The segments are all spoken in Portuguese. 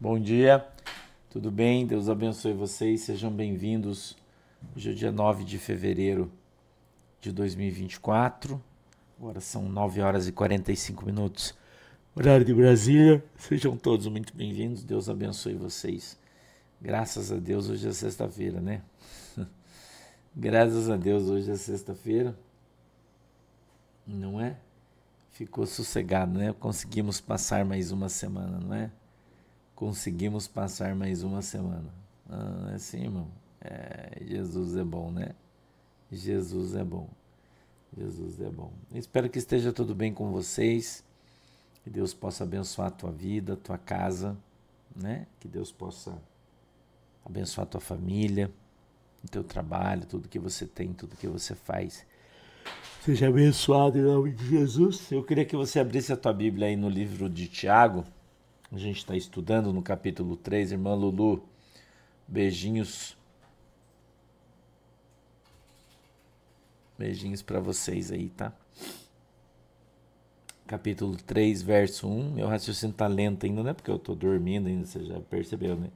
Bom dia, tudo bem? Deus abençoe vocês, sejam bem-vindos. Hoje é dia 9 de fevereiro de 2024, agora são 9 horas e 45 minutos, horário de Brasília. Sejam todos muito bem-vindos, Deus abençoe vocês. Graças a Deus, hoje é sexta-feira, né? Graças a Deus, hoje é sexta-feira, não é? Ficou sossegado, né? Conseguimos passar mais uma semana, não é? Conseguimos passar mais uma semana. Ah, assim, irmão. É, Jesus é bom, né? Jesus é bom. Jesus é bom. Espero que esteja tudo bem com vocês. Que Deus possa abençoar a tua vida, a tua casa, né? Que Deus possa abençoar a tua família, o teu trabalho, tudo que você tem, tudo que você faz. Seja abençoado em nome de Jesus. Eu queria que você abrisse a tua Bíblia aí no livro de Tiago. A gente está estudando no capítulo 3, irmã Lulu. Beijinhos. Beijinhos para vocês aí, tá? Capítulo 3, verso 1. Meu raciocínio tá lento ainda, não é porque eu tô dormindo ainda, você já percebeu, né?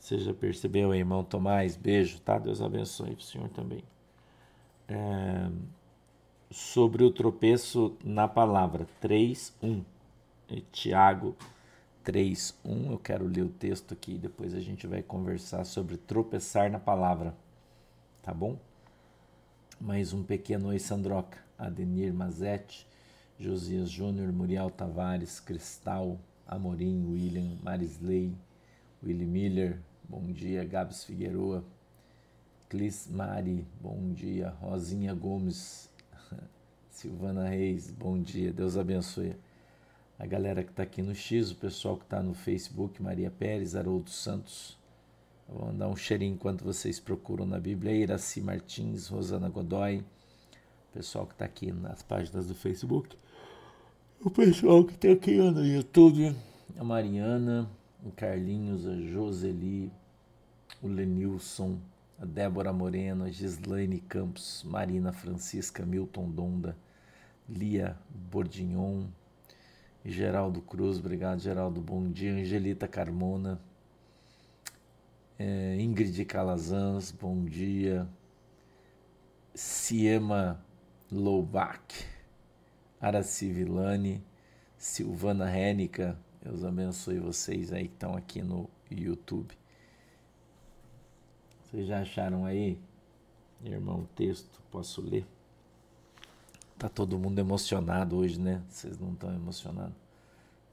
Você já percebeu, irmão Tomás? Beijo, tá? Deus abençoe o senhor também. É... Sobre o tropeço na palavra. 3, 1. Tiago 3:1. Eu quero ler o texto aqui, depois a gente vai conversar sobre tropeçar na palavra. Tá bom? Mais um pequeno oi Sandroca, Adenir Mazete, Josias Júnior, Muriel Tavares, Cristal, Amorim, William, Marisley, Willy Miller, bom dia, Gabs Figueroa, Clis Mari, bom dia, Rosinha Gomes, Silvana Reis, bom dia, Deus abençoe a galera que está aqui no X, o pessoal que está no Facebook, Maria Pérez, Haroldo Santos. Vou mandar um cheirinho enquanto vocês procuram na Bíblia. Iraci Martins, Rosana Godoy, o pessoal que está aqui nas páginas do Facebook. O pessoal que está aqui no YouTube, a Mariana, o Carlinhos, a Joseli, o Lenilson, a Débora Moreno, a Gislaine Campos, Marina Francisca, Milton Donda, Lia Bordignon, Geraldo Cruz, obrigado Geraldo, bom dia. Angelita Carmona, é, Ingrid Calazans, bom dia. Siema Loubach, Araci Villani, Silvana Rénica, Deus abençoe vocês aí que estão aqui no YouTube. Vocês já acharam aí, irmão, o texto? Posso ler? Tá todo mundo emocionado hoje, né? Vocês não estão emocionados?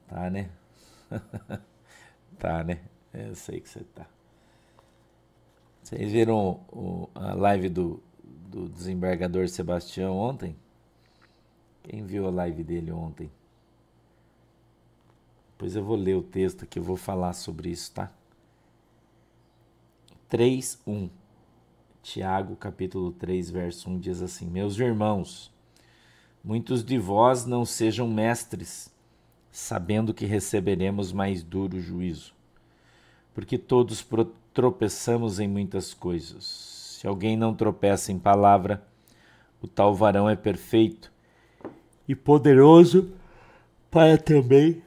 Tá, né? tá, né? É, eu sei que você tá. Vocês viram o, a live do, do desembargador Sebastião ontem? Quem viu a live dele ontem? Depois eu vou ler o texto que eu vou falar sobre isso, tá? 3, 1. Tiago, capítulo 3, verso 1 diz assim: Meus irmãos, Muitos de vós não sejam mestres, sabendo que receberemos mais duro juízo. Porque todos tropeçamos em muitas coisas. Se alguém não tropeça em palavra, o tal varão é perfeito e poderoso para também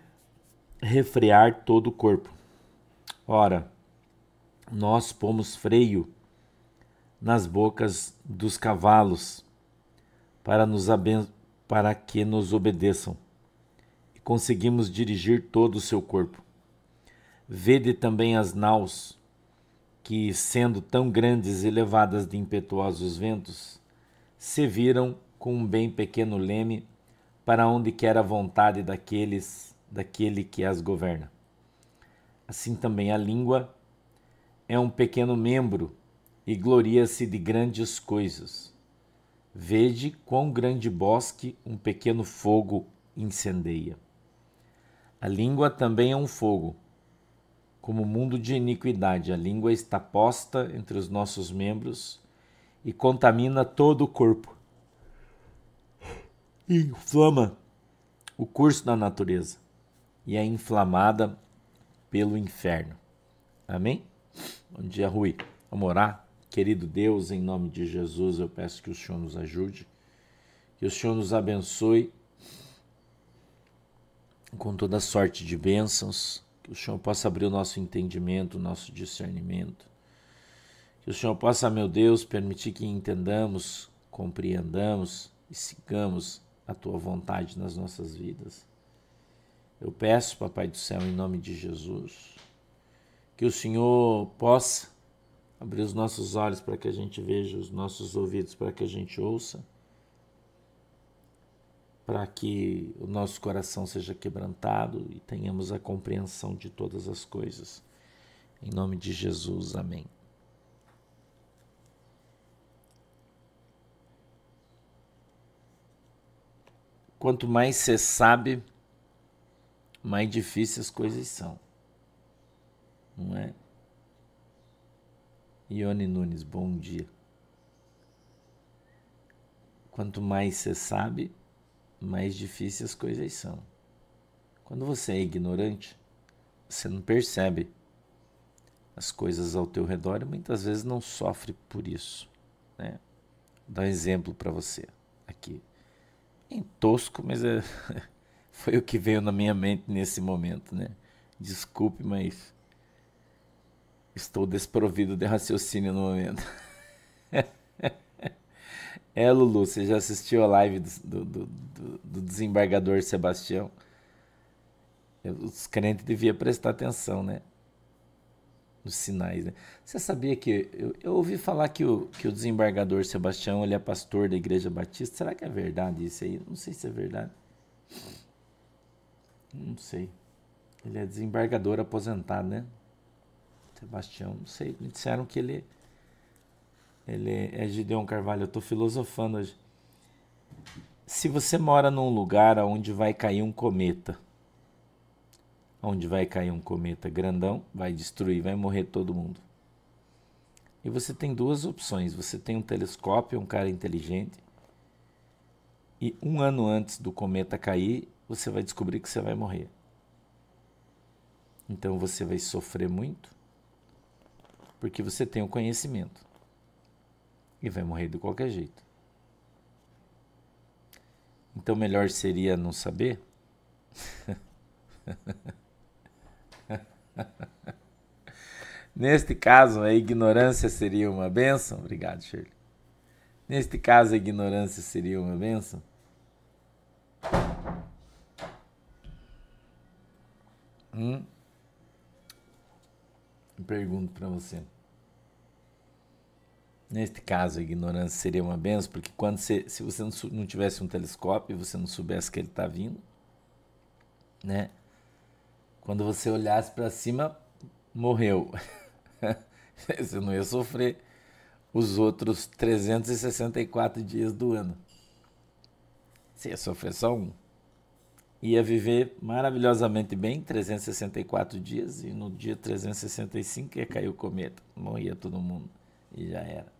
refrear todo o corpo. Ora, nós pomos freio nas bocas dos cavalos para nos abençoar para que nos obedeçam, e conseguimos dirigir todo o seu corpo. Vede também as naus, que, sendo tão grandes e levadas de impetuosos ventos, se viram com um bem pequeno leme para onde quer a vontade daqueles daquele que as governa. Assim também a língua é um pequeno membro e gloria-se de grandes coisas Vede quão grande bosque um pequeno fogo incendeia. A língua também é um fogo. Como mundo de iniquidade, a língua está posta entre os nossos membros e contamina todo o corpo. Inflama o curso da natureza e é inflamada pelo inferno. Amém? Bom dia, Rui. Vamos orar? Querido Deus, em nome de Jesus, eu peço que o Senhor nos ajude, que o Senhor nos abençoe com toda sorte de bênçãos, que o Senhor possa abrir o nosso entendimento, o nosso discernimento. Que o Senhor possa, meu Deus, permitir que entendamos, compreendamos e sigamos a tua vontade nas nossas vidas. Eu peço, Papai do céu, em nome de Jesus, que o Senhor possa abrir os nossos olhos para que a gente veja, os nossos ouvidos para que a gente ouça, para que o nosso coração seja quebrantado e tenhamos a compreensão de todas as coisas. Em nome de Jesus, amém. Quanto mais você sabe, mais difíceis as coisas são. Não é? Ione Nunes, bom dia. Quanto mais você sabe, mais difíceis as coisas são. Quando você é ignorante, você não percebe as coisas ao teu redor e muitas vezes não sofre por isso. Né? Vou dar um exemplo para você aqui. Em tosco, mas é, foi o que veio na minha mente nesse momento, né? Desculpe, mas estou desprovido de raciocínio no momento. é, Lulu, você já assistiu a live do, do, do, do desembargador Sebastião? Os crentes deviam prestar atenção, né? Nos sinais, né? Você sabia que. Eu, eu, ouvi falar que o, que o desembargador Sebastião ele é pastor da Igreja Batista. Será que é verdade isso aí? Não sei se é verdade. Não sei. Ele é desembargador aposentado, né? Sebastião, não sei. Me disseram que ele, ele é Gideon Carvalho. Eu estou filosofando hoje. Se você mora num lugar onde vai cair um cometa, onde vai cair um cometa grandão, vai destruir, vai morrer todo mundo. E você tem duas opções. Você tem um telescópio, um cara inteligente, e um ano antes do cometa cair, você vai descobrir que você vai morrer. Então você vai sofrer muito, porque você tem o conhecimento e vai morrer de qualquer jeito. Então melhor seria não saber. Neste caso, a ignorância seria uma benção. Obrigado, Shirley. Neste caso, a ignorância seria uma benção. Hum? Pergunto para você. Neste caso, a ignorância seria uma benção, porque quando você, se você não tivesse um telescópio e você não soubesse que ele está vindo, né? Quando você olhasse para cima, morreu. você não ia sofrer os outros 364 dias do ano. Você ia sofrer só um ia viver maravilhosamente bem 364 dias e no dia 365 ia cair o cometa, morria todo mundo e já era.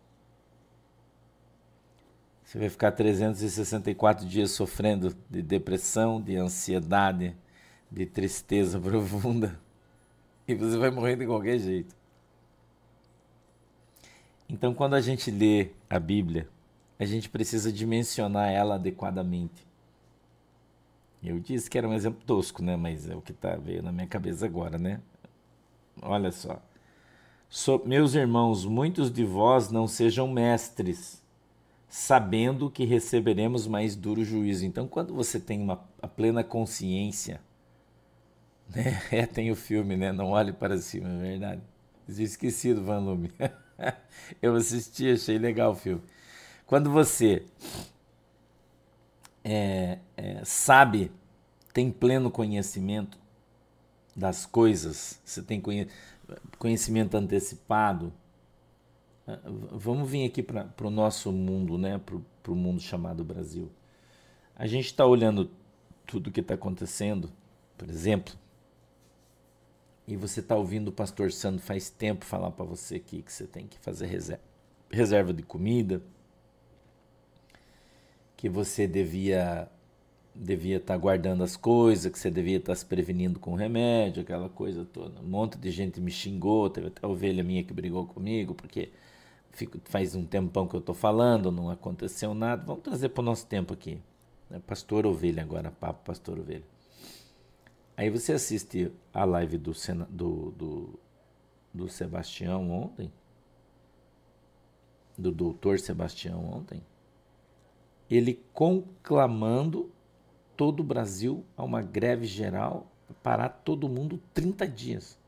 Você vai ficar 364 dias sofrendo de depressão, de ansiedade, de tristeza profunda e você vai morrer de qualquer jeito. Então, quando a gente lê a Bíblia, a gente precisa dimensionar ela adequadamente. Eu disse que era um exemplo tosco, né? Mas é o que tá veio na minha cabeça agora, né? Olha só. So, meus irmãos, muitos de vós não sejam mestres, sabendo que receberemos mais duro juízo. Então, quando você tem uma, a plena consciência, né? É, tem o filme, né? Não olhe para cima, é verdade. Eu esqueci do Van Lume. Eu assisti, achei legal o filme. Quando você é, é, sabe, tem pleno conhecimento das coisas, você tem conhecimento antecipado. É, vamos vir aqui para o nosso mundo, né? para o mundo chamado Brasil. A gente está olhando tudo o que está acontecendo, por exemplo, e você está ouvindo o pastor Sandro faz tempo falar para você aqui que você tem que fazer reserva, reserva de comida, que você devia devia estar tá guardando as coisas, que você devia estar tá se prevenindo com remédio, aquela coisa toda. Um monte de gente me xingou, teve até ovelha minha que brigou comigo, porque fico, faz um tempão que eu estou falando, não aconteceu nada. Vamos trazer para o nosso tempo aqui. Né? Pastor Ovelha agora, papo Pastor Ovelha. Aí você assiste a live do, do, do, do Sebastião ontem, do doutor Sebastião ontem, ele conclamando todo o Brasil a uma greve geral, parar todo mundo 30 dias.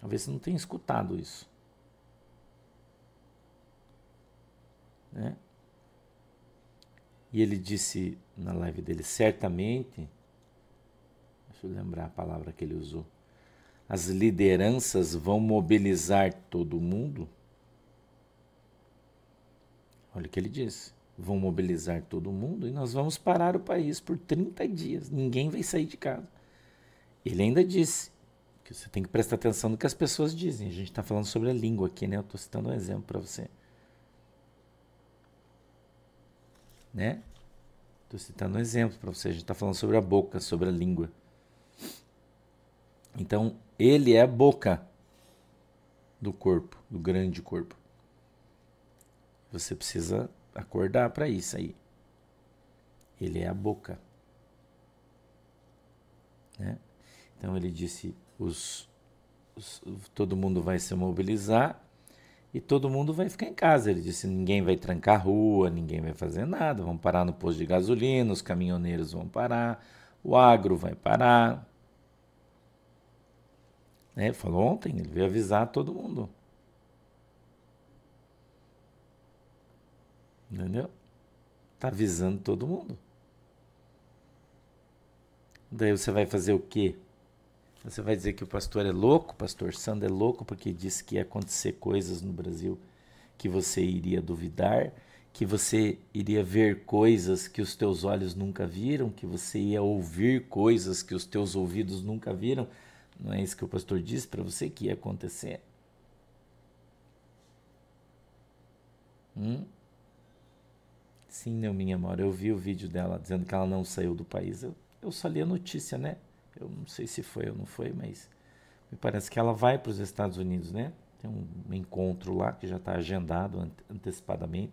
Talvez você não tenha escutado isso. Né? E ele disse na live dele, certamente, deixa eu lembrar a palavra que ele usou, as lideranças vão mobilizar todo mundo. Olha o que ele disse. Vão mobilizar todo mundo e nós vamos parar o país por 30 dias. Ninguém vai sair de casa. Ele ainda disse que você tem que prestar atenção no que as pessoas dizem. A gente está falando sobre a língua aqui, né? Eu estou citando um exemplo para você. né? Estou citando um exemplo para você. A gente está falando sobre a boca, sobre a língua. Então, ele é a boca do corpo, do grande corpo. Você precisa acordar para isso aí. Ele é a boca. Né? Então ele disse: os, os, todo mundo vai se mobilizar e todo mundo vai ficar em casa. Ele disse: ninguém vai trancar a rua, ninguém vai fazer nada, vão parar no posto de gasolina, os caminhoneiros vão parar, o agro vai parar. É, falou ontem, ele veio avisar todo mundo. Entendeu? Está avisando todo mundo. Daí você vai fazer o quê? Você vai dizer que o pastor é louco, o pastor Sandro é louco porque disse que ia acontecer coisas no Brasil que você iria duvidar, que você iria ver coisas que os teus olhos nunca viram, que você ia ouvir coisas que os teus ouvidos nunca viram. Não é isso que o pastor disse para você que ia acontecer? Hum? Sim, não, minha amor, eu vi o vídeo dela dizendo que ela não saiu do país. Eu, eu só li a notícia, né? Eu não sei se foi ou não foi, mas me parece que ela vai para os Estados Unidos, né? Tem um encontro lá que já está agendado antecipadamente.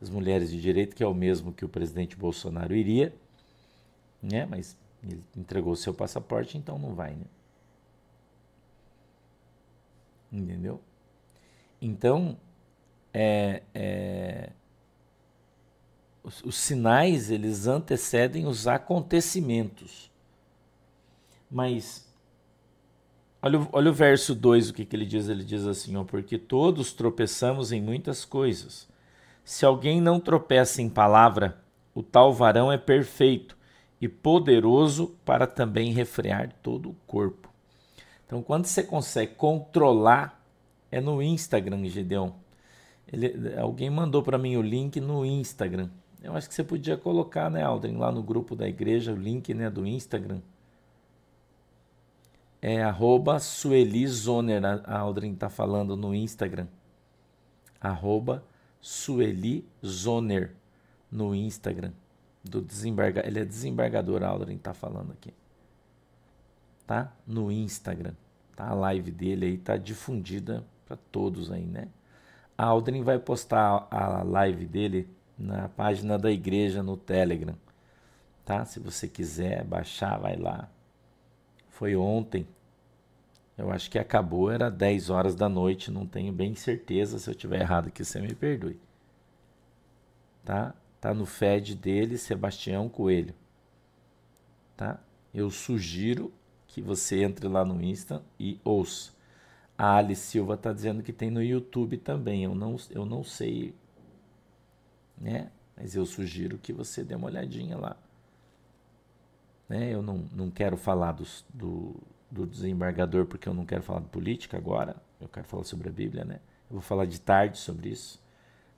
As mulheres de direito, que é o mesmo que o presidente Bolsonaro iria, né? Mas ele entregou seu passaporte, então não vai, né? Entendeu? Então, é, é, os, os sinais eles antecedem os acontecimentos. Mas olha, olha o verso 2, o que, que ele diz? Ele diz assim: ó, Porque todos tropeçamos em muitas coisas. Se alguém não tropeça em palavra, o tal varão é perfeito e poderoso para também refrear todo o corpo. Então, quando você consegue controlar, é no Instagram, Gideon. Ele, alguém mandou para mim o link no Instagram. Eu acho que você podia colocar, né, Aldrin, lá no grupo da igreja, o link né, do Instagram é arroba Sueli Zoner, a Aldrin está falando no Instagram. Arroba Sueli Zoner no Instagram. Do desembarga... Ele é desembargador, a Aldrin está falando aqui. Tá? No Instagram. Tá? A live dele aí tá difundida para todos aí, né? A Aldrin vai postar a live dele na página da igreja no Telegram. Tá? Se você quiser baixar, vai lá foi ontem. Eu acho que acabou, era 10 horas da noite, não tenho bem certeza, se eu tiver errado aqui, você me perdoe. Tá? Tá no Fed dele, Sebastião Coelho. Tá? Eu sugiro que você entre lá no Insta e ouça. A Alice Silva está dizendo que tem no YouTube também. Eu não, eu não sei, né? Mas eu sugiro que você dê uma olhadinha lá. Né? Eu não, não quero falar dos, do, do desembargador porque eu não quero falar de política agora. Eu quero falar sobre a Bíblia, né? Eu vou falar de tarde sobre isso.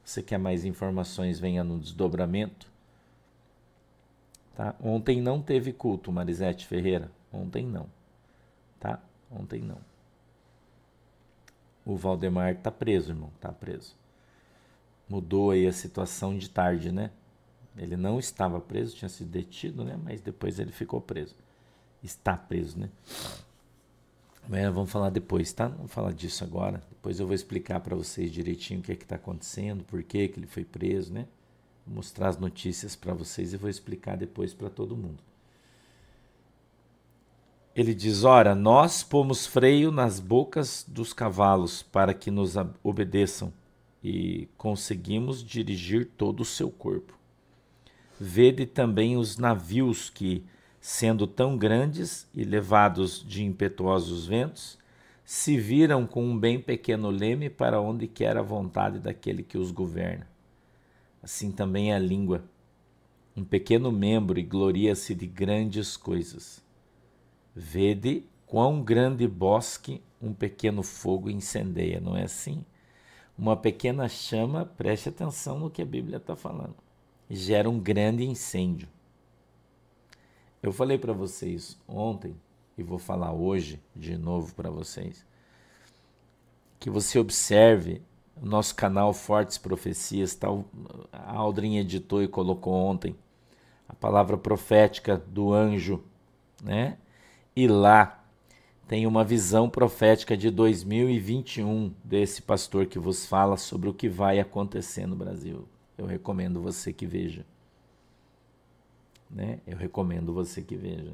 Você quer mais informações, venha no desdobramento. Tá? Ontem não teve culto, Marisete Ferreira. Ontem não. Tá? Ontem não. O Valdemar tá preso, irmão. Tá preso. Mudou aí a situação de tarde, né? Ele não estava preso, tinha sido detido, né? Mas depois ele ficou preso. Está preso, né? Mas vamos falar depois, tá? Vamos falar disso agora. Depois eu vou explicar para vocês direitinho o que é que está acontecendo, por que, que ele foi preso, né? Vou mostrar as notícias para vocês e vou explicar depois para todo mundo. ele diz: Ora, nós pomos freio nas bocas dos cavalos para que nos obedeçam e conseguimos dirigir todo o seu corpo. Vede também os navios que, sendo tão grandes e levados de impetuosos ventos, se viram com um bem pequeno leme para onde quer a vontade daquele que os governa. Assim também é a língua, um pequeno membro e gloria-se de grandes coisas. Vede quão grande bosque um pequeno fogo incendeia, não é assim? Uma pequena chama, preste atenção no que a Bíblia está falando, gera um grande incêndio. Eu falei para vocês ontem, e vou falar hoje de novo para vocês, que você observe o nosso canal Fortes Profecias, tá, a Aldrin editou e colocou ontem a palavra profética do anjo, né? E lá tem uma visão profética de 2021 desse pastor que vos fala sobre o que vai acontecer no Brasil. Eu recomendo você que veja. Né? Eu recomendo você que veja.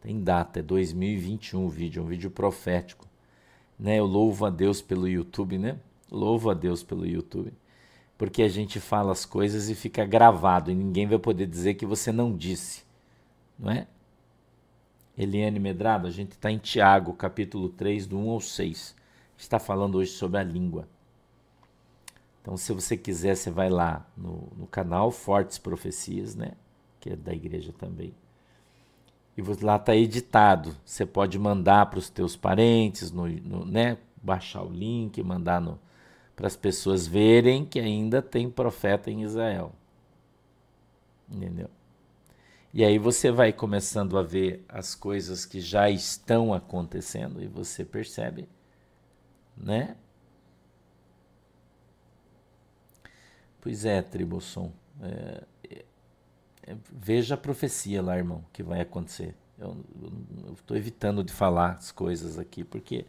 Tem data, é 2021 o vídeo, um vídeo profético. Né? Eu louvo a Deus pelo YouTube, né? Louvo a Deus pelo YouTube. Porque a gente fala as coisas e fica gravado e ninguém vai poder dizer que você não disse. Não é? Eliane Medrado, a gente está em Tiago, capítulo 3, do 1 ao 6. está falando hoje sobre a língua. Então, se você quiser, você vai lá no, no canal Fortes Profecias, né? Que é da igreja também. E lá está editado. Você pode mandar para os teus parentes, no, no, né? Baixar o link, mandar para as pessoas verem que ainda tem profeta em Israel. Entendeu? E aí você vai começando a ver as coisas que já estão acontecendo e você percebe, né? Pois é, Tribosson. É, é, veja a profecia lá, irmão, que vai acontecer. Eu estou evitando de falar as coisas aqui porque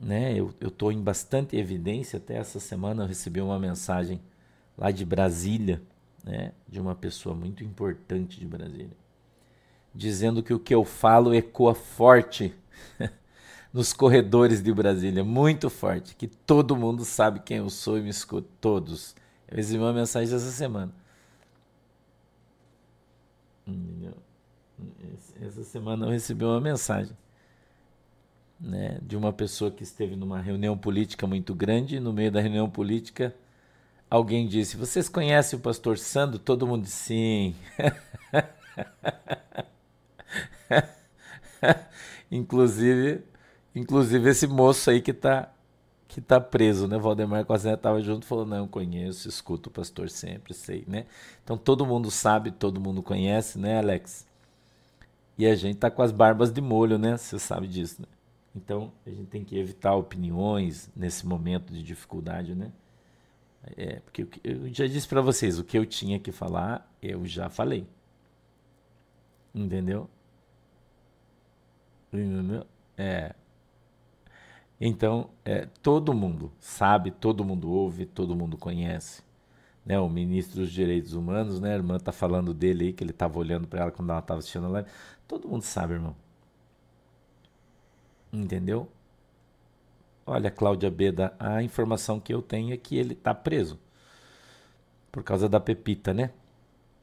né, eu estou em bastante evidência. Até essa semana eu recebi uma mensagem lá de Brasília né, de uma pessoa muito importante de Brasília, dizendo que o que eu falo ecoa forte nos corredores de Brasília, muito forte, que todo mundo sabe quem eu sou e me escuta, todos. Eu recebi uma mensagem essa semana. Essa semana eu recebi uma mensagem né, de uma pessoa que esteve numa reunião política muito grande, e no meio da reunião política Alguém disse: Vocês conhecem o pastor Sandro? Todo mundo disse sim. inclusive, inclusive esse moço aí que está que tá preso, né? Valdemar Cosé estava junto, falou: "Não, conheço, escuto o pastor sempre, sei, né?" Então todo mundo sabe, todo mundo conhece, né, Alex? E a gente tá com as barbas de molho, né? Você sabe disso, né? Então a gente tem que evitar opiniões nesse momento de dificuldade, né? É, porque eu já disse para vocês, o que eu tinha que falar, eu já falei. Entendeu? Entendeu? É. Então, é, todo mundo sabe, todo mundo ouve, todo mundo conhece. Né, o ministro dos Direitos Humanos, né, a irmã tá falando dele aí, que ele estava olhando para ela quando ela estava assistindo a live. Todo mundo sabe, irmão. Entendeu? Olha, Cláudia Beda, a informação que eu tenho é que ele está preso. Por causa da Pepita, né?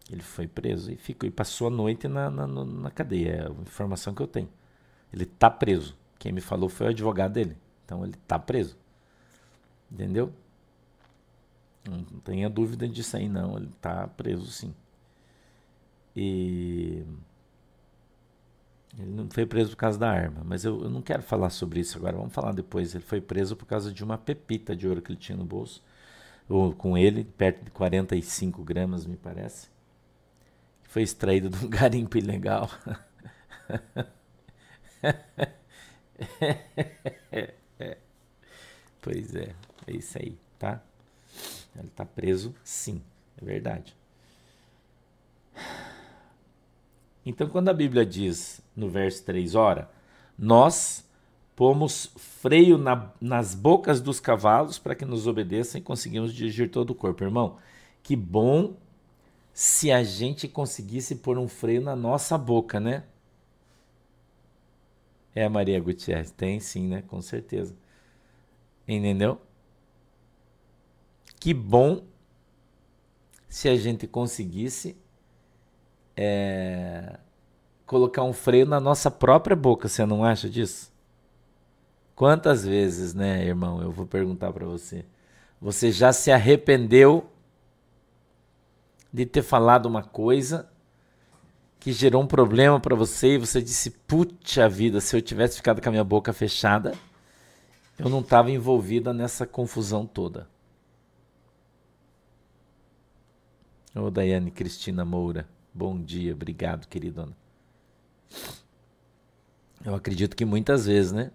Ele foi preso e ficou e passou a noite na, na, na cadeia. É a informação que eu tenho. Ele está preso. Quem me falou foi o advogado dele. Então ele está preso. Entendeu? Não tenha dúvida disso aí, não. Ele está preso, sim. E ele não foi preso por causa da arma, mas eu, eu, não quero falar sobre isso agora, vamos falar depois. Ele foi preso por causa de uma pepita de ouro que ele tinha no bolso, ou com ele, perto de 45 gramas, me parece. Foi extraído de um garimpo ilegal. Pois é, é isso aí, tá? Ele tá preso, sim, é verdade. Então, quando a Bíblia diz no verso 3, ora, nós pomos freio na, nas bocas dos cavalos para que nos obedeçam e conseguimos dirigir todo o corpo. Irmão, que bom se a gente conseguisse pôr um freio na nossa boca, né? É, Maria Gutierrez. Tem sim, né? Com certeza. Entendeu? Que bom se a gente conseguisse é, colocar um freio na nossa própria boca, você não acha disso? Quantas vezes, né, irmão? Eu vou perguntar para você. Você já se arrependeu de ter falado uma coisa que gerou um problema para você e você disse: "Puxa vida, se eu tivesse ficado com a minha boca fechada, eu não estava envolvida nessa confusão toda". Ô, Daiane Cristina Moura, bom dia, obrigado, queridona. Eu acredito que muitas vezes, né?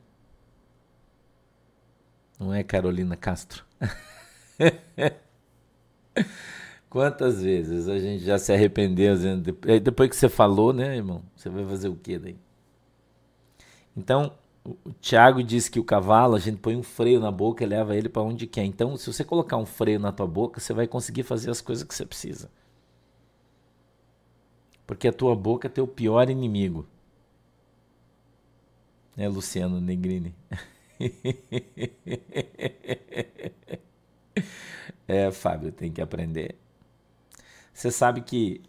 Não é Carolina Castro? Quantas vezes a gente já se arrependeu depois que você falou, né, irmão? Você vai fazer o quê daí? Então, o Tiago diz que o cavalo, a gente põe um freio na boca e leva ele para onde quer. Então, se você colocar um freio na tua boca, você vai conseguir fazer as coisas que você precisa. Porque a tua boca é teu pior inimigo. É Luciano Negrini. é, Fábio, tem que aprender. Você sabe que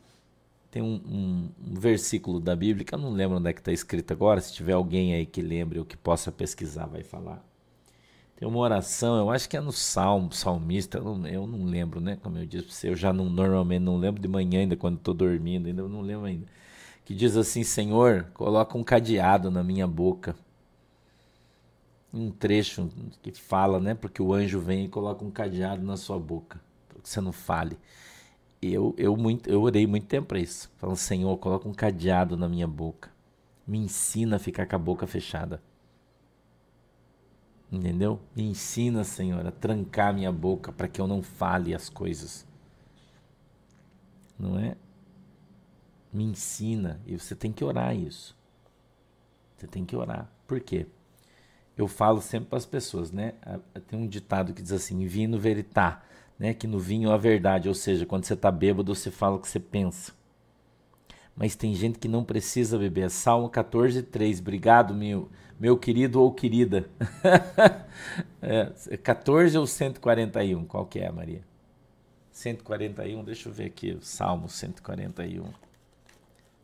tem um, um, um, versículo da Bíblia, que eu não lembro onde é que está escrito agora, se tiver alguém aí que lembre ou que possa pesquisar, vai falar. Tem uma oração, eu acho que é no Salmo, salmista, eu não, eu não lembro, né? Como eu disse para você, eu já não, normalmente não lembro de manhã ainda, quando estou dormindo, ainda eu não lembro ainda. Que diz assim, Senhor, coloca um cadeado na minha boca. Um trecho que fala, né? Porque o anjo vem e coloca um cadeado na sua boca, para que você não fale eu, eu, muito, eu orei muito tempo para isso. Falando, Senhor, coloca um cadeado na minha boca. Me ensina a ficar com a boca fechada. Entendeu? Me ensina, Senhor, a trancar minha boca para que eu não fale as coisas. Não é? Me ensina. E você tem que orar isso. Você tem que orar. Por quê? Eu falo sempre para as pessoas, né? Tem um ditado que diz assim: vino veritar né, que no vinho a verdade, ou seja, quando você está bêbado, você fala o que você pensa. Mas tem gente que não precisa beber. Salmo 14, 3. Obrigado, meu, meu querido ou querida. é, 14 ou 141? Qual que é, Maria? 141, deixa eu ver aqui. Salmo 141.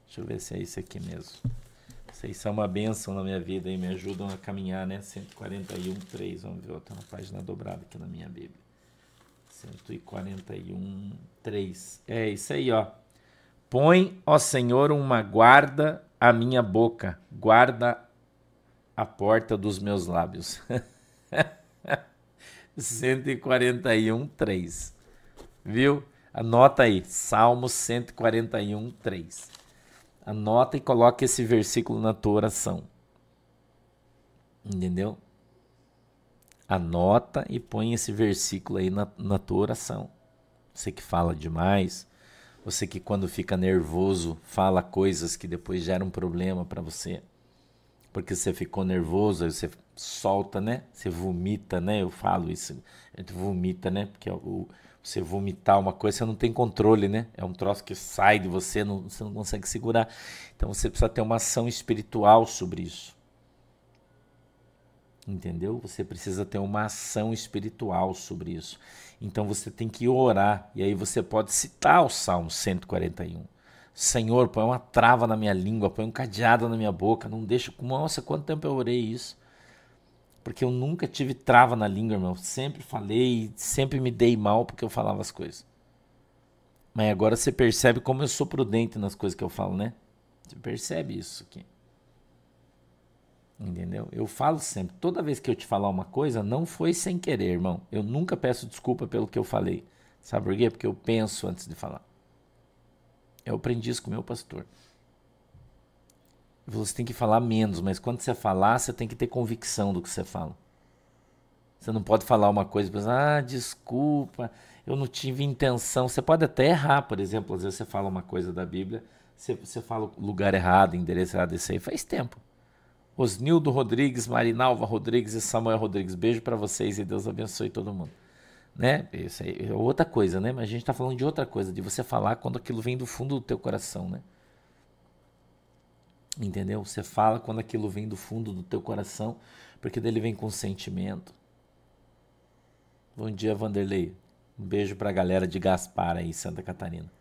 Deixa eu ver se é isso aqui mesmo. Vocês são uma bênção na minha vida e me ajudam a caminhar, né? 141, 3. Vamos ver outra página dobrada aqui na minha Bíblia. 141, 3. É isso aí, ó. Põe, ó Senhor, uma guarda à minha boca, guarda a porta dos meus lábios. 141, 3. Viu? Anota aí, Salmo 141, 3. Anota e coloque esse versículo na tua oração. Entendeu? Anota e põe esse versículo aí na, na tua oração. Você que fala demais, você que quando fica nervoso fala coisas que depois geram problema para você, porque você ficou nervoso, você solta, né? Você vomita, né? Eu falo isso, vomita, né? Porque o, você vomitar uma coisa, você não tem controle, né? É um troço que sai de você, não, você não consegue segurar. Então você precisa ter uma ação espiritual sobre isso. Entendeu? Você precisa ter uma ação espiritual sobre isso. Então você tem que orar. E aí você pode citar o Salmo 141. Senhor, põe uma trava na minha língua, põe um cadeado na minha boca. Não deixa. Nossa, quanto tempo eu orei isso? Porque eu nunca tive trava na língua, irmão. Sempre falei, sempre me dei mal porque eu falava as coisas. Mas agora você percebe como eu sou prudente nas coisas que eu falo, né? Você percebe isso aqui. Entendeu? Eu falo sempre, toda vez que eu te falar uma coisa, não foi sem querer, irmão. Eu nunca peço desculpa pelo que eu falei. Sabe por quê? Porque eu penso antes de falar. Eu aprendi isso com o meu pastor. Você tem que falar menos, mas quando você falar, você tem que ter convicção do que você fala. Você não pode falar uma coisa e pensar, ah, desculpa, eu não tive intenção. Você pode até errar, por exemplo, às vezes você fala uma coisa da Bíblia, você, você fala lugar errado, endereço errado, isso aí faz tempo. Osnildo Rodrigues, Marinalva Rodrigues e Samuel Rodrigues. Beijo para vocês e Deus abençoe todo mundo. Né? Isso aí é outra coisa, né? Mas a gente está falando de outra coisa, de você falar quando aquilo vem do fundo do teu coração, né? Entendeu? Você fala quando aquilo vem do fundo do teu coração, porque dele vem com sentimento. Bom dia, Vanderlei. Um beijo para a galera de Gaspar aí, Santa Catarina.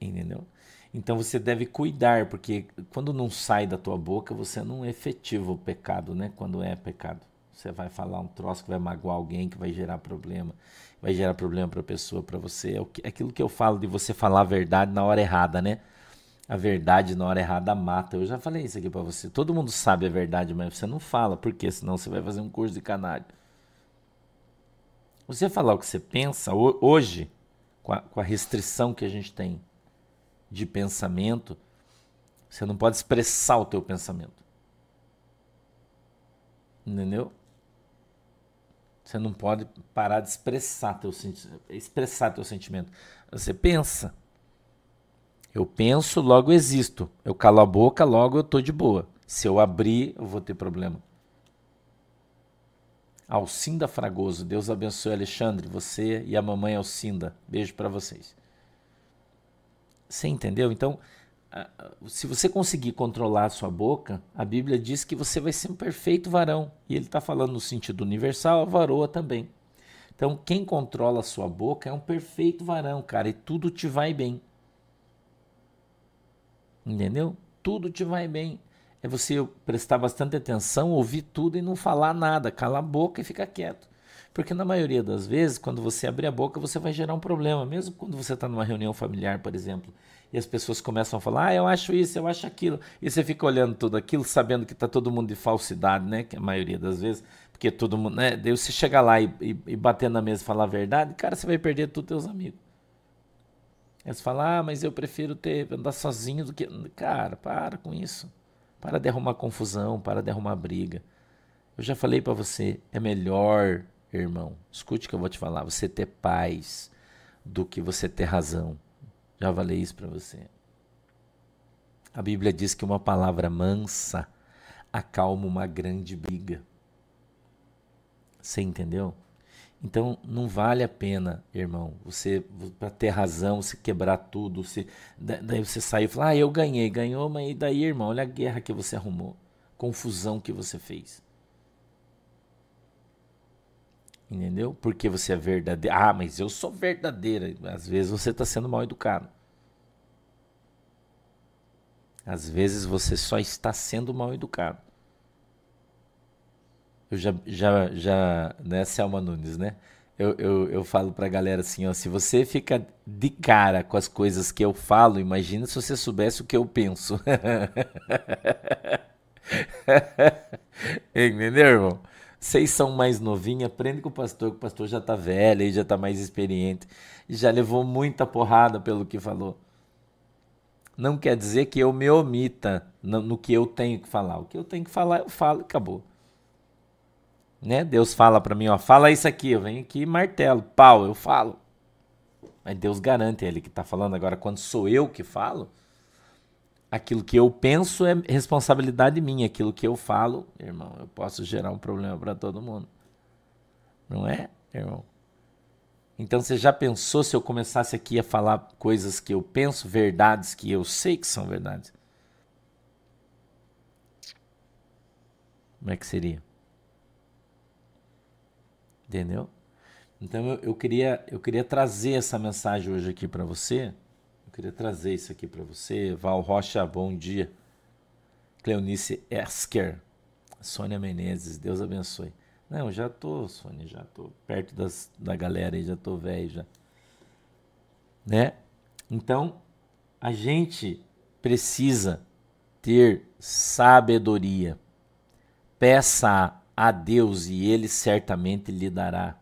Entendeu? Então você deve cuidar, porque quando não sai da tua boca, você não efetiva o pecado, né? Quando é pecado. Você vai falar um troço que vai magoar alguém, que vai gerar problema, vai gerar problema para a pessoa, para você. É aquilo que eu falo de você falar a verdade na hora errada, né? A verdade na hora errada mata. Eu já falei isso aqui para você. Todo mundo sabe a verdade, mas você não fala, porque senão você vai fazer um curso de canário. Você falar o que você pensa hoje, com a, com a restrição que a gente tem de pensamento, você não pode expressar o teu pensamento. Entendeu? Você não pode parar de expressar teu, expressar teu sentimento. Você pensa. Eu penso, logo existo. Eu calo a boca, logo eu tô de boa. Se eu abrir, eu vou ter problema. Alcinda Fragoso, Deus abençoe Alexandre, você e a mamãe Alcinda. Beijo para vocês. Você entendeu? Então, se você conseguir controlar a sua boca, a Bíblia diz que você vai ser um perfeito varão. E ele está falando no sentido universal, a varoa também. Então, quem controla a sua boca é um perfeito varão, cara, e tudo te vai bem. Entendeu? Tudo te vai bem. É você prestar bastante atenção, ouvir tudo e não falar nada, calar a boca e ficar quieto. Porque na maioria das vezes, quando você abrir a boca, você vai gerar um problema, mesmo quando você está numa reunião familiar, por exemplo e as pessoas começam a falar, ah, eu acho isso, eu acho aquilo, e você fica olhando tudo aquilo, sabendo que está todo mundo de falsidade, né? Que a maioria das vezes, porque todo mundo, né? Daí você chegar lá e, e, e bater na mesa e falar a verdade, cara, você vai perder todos os teus amigos. Eles falam, ah, mas eu prefiro ter andar sozinho do que. Cara, para com isso. Para de arrumar confusão, para de arrumar briga. Eu já falei para você, é melhor, irmão, escute o que eu vou te falar, você ter paz do que você ter razão. Já falei isso para você. A Bíblia diz que uma palavra mansa acalma uma grande briga. Você entendeu? Então não vale a pena, irmão, você para ter razão, você quebrar tudo, você, daí você sair e falar: "Ah, eu ganhei, ganhou, mas e daí, irmão? Olha a guerra que você arrumou, confusão que você fez". Entendeu? Porque você é verdadeiro. Ah, mas eu sou verdadeira. Às vezes você está sendo mal educado. Às vezes você só está sendo mal educado. Eu já, já, já, né, Selma Nunes, né? Eu, eu, eu falo pra galera assim, ó, se você fica de cara com as coisas que eu falo, imagina se você soubesse o que eu penso. Entendeu, irmão? Vocês são mais novinhos, aprende com o pastor, que o pastor já tá velho já tá mais experiente. Já levou muita porrada pelo que falou. Não quer dizer que eu me omita no, que eu tenho que falar. O que eu tenho que falar, eu falo e acabou. Né? Deus fala para mim, ó, fala isso aqui, eu venho aqui martelo, pau, eu falo. Mas Deus garante ele que está falando agora quando sou eu que falo, aquilo que eu penso é responsabilidade minha, aquilo que eu falo, irmão, eu posso gerar um problema para todo mundo. Não é, irmão? Então você já pensou se eu começasse aqui a falar coisas que eu penso, verdades que eu sei que são verdades? Como é que seria? Entendeu? Então eu, eu, queria, eu queria trazer essa mensagem hoje aqui para você queria trazer isso aqui para você. Val Rocha, bom dia. Cleonice Esker. Sônia Menezes, Deus abençoe. Não, já tô, Sônia, já tô perto das, da galera aí, já tô velho já. Né? Então, a gente precisa ter sabedoria. Peça a Deus e ele certamente lhe dará.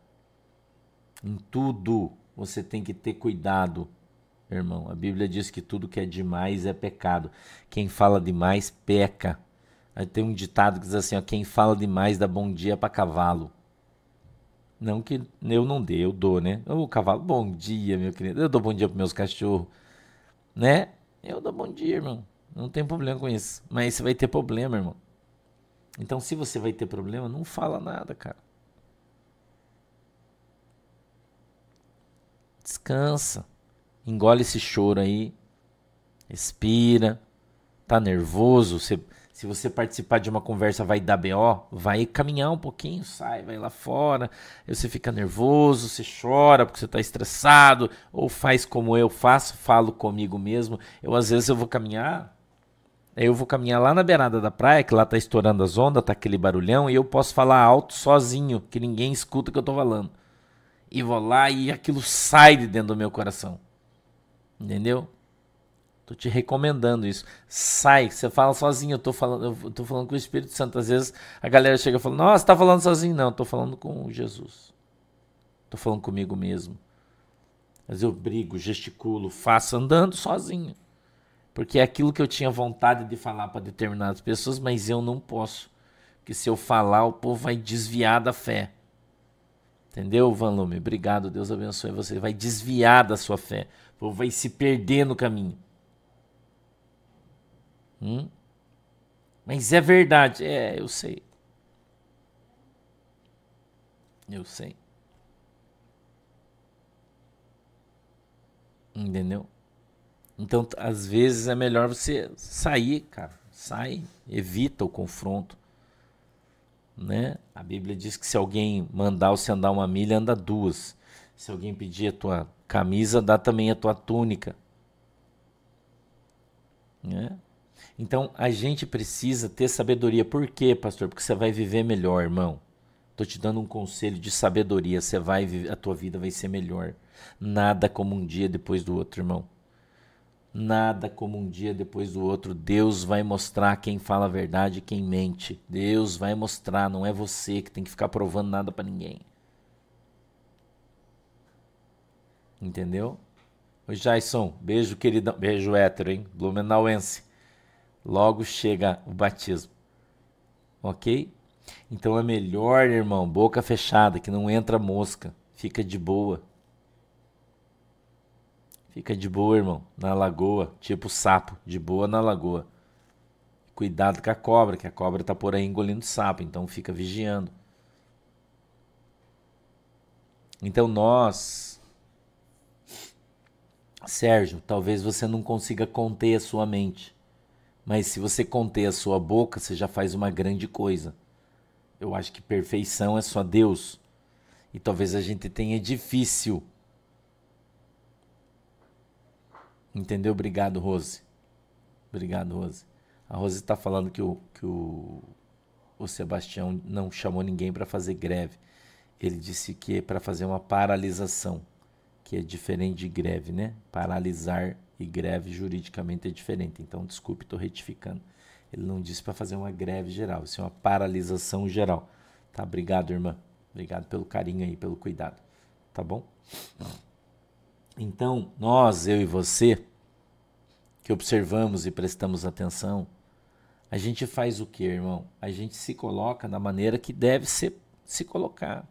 Em tudo você tem que ter cuidado irmão. A Bíblia diz que tudo que é demais é pecado. Quem fala demais peca. Aí tem um ditado que diz assim: ó, quem fala demais dá bom dia para cavalo. Não que eu não dê, eu dou, né? O cavalo, bom dia, meu querido. Eu dou bom dia para meus cachorros, né? Eu dou bom dia, irmão. Não tem problema com isso. Mas você vai ter problema, irmão. Então, se você vai ter problema, não fala nada, cara. Descansa engole esse choro aí, respira, tá nervoso, você, se você participar de uma conversa vai dar BO, vai caminhar um pouquinho, sai, vai lá fora, aí você fica nervoso, você chora porque você está estressado, ou faz como eu faço, falo comigo mesmo. Eu às vezes eu vou caminhar, eu vou caminhar lá na beirada da praia, que lá tá estourando as ondas, tá aquele barulhão, e eu posso falar alto sozinho, que ninguém escuta o que eu tô falando. E vou lá e aquilo sai de dentro do meu coração. Entendeu? Tô te recomendando isso. Sai, você fala sozinho, eu tô falando, eu tô falando com o Espírito Santo. Às vezes a galera chega e fala: "Nossa, tá falando sozinho?" Não, tô falando com Jesus. Tô falando comigo mesmo. Mas eu brigo, gesticulo, faço andando sozinho. Porque é aquilo que eu tinha vontade de falar para determinadas pessoas, mas eu não posso. Porque se eu falar, o povo vai desviar da fé. Entendeu, Van Lume? Obrigado, Deus abençoe você. Vai desviar da sua fé. O povo vai se perder no caminho. Hum? Mas é verdade. É, eu sei. Eu sei. Entendeu? Então, às vezes é melhor você sair, cara. Sai, evita o confronto. Né? A Bíblia diz que se alguém mandar você andar uma milha, anda duas. Se alguém pedir a tua camisa, dá também a tua túnica. Né? Então a gente precisa ter sabedoria. Por quê, pastor? Porque você vai viver melhor, irmão. Tô te dando um conselho de sabedoria. Você vai a tua vida vai ser melhor. Nada como um dia depois do outro, irmão. Nada como um dia depois do outro. Deus vai mostrar quem fala a verdade e quem mente. Deus vai mostrar, não é você que tem que ficar provando nada para ninguém. Entendeu? Oi, Jason. Beijo, queridão. Beijo hétero, hein? Blumenauense logo chega o batismo. Ok? Então é melhor, irmão, boca fechada, que não entra mosca. Fica de boa. Fica de boa, irmão, na lagoa, tipo sapo, de boa na lagoa. Cuidado com a cobra, que a cobra tá por aí engolindo sapo, então fica vigiando. Então nós, Sérgio, talvez você não consiga conter a sua mente. Mas se você conter a sua boca, você já faz uma grande coisa. Eu acho que perfeição é só Deus. E talvez a gente tenha difícil. Entendeu? Obrigado, Rose. Obrigado, Rose. A Rose está falando que o, que o, o Sebastião não chamou ninguém para fazer greve. Ele disse que é para fazer uma paralisação, que é diferente de greve, né? Paralisar e greve juridicamente é diferente. Então, desculpe, estou retificando. Ele não disse para fazer uma greve geral, isso é uma paralisação geral. Tá? Obrigado, irmã. Obrigado pelo carinho aí, pelo cuidado. Tá bom? Então, nós, eu e você, que observamos e prestamos atenção, a gente faz o que, irmão? A gente se coloca da maneira que deve ser, se colocar.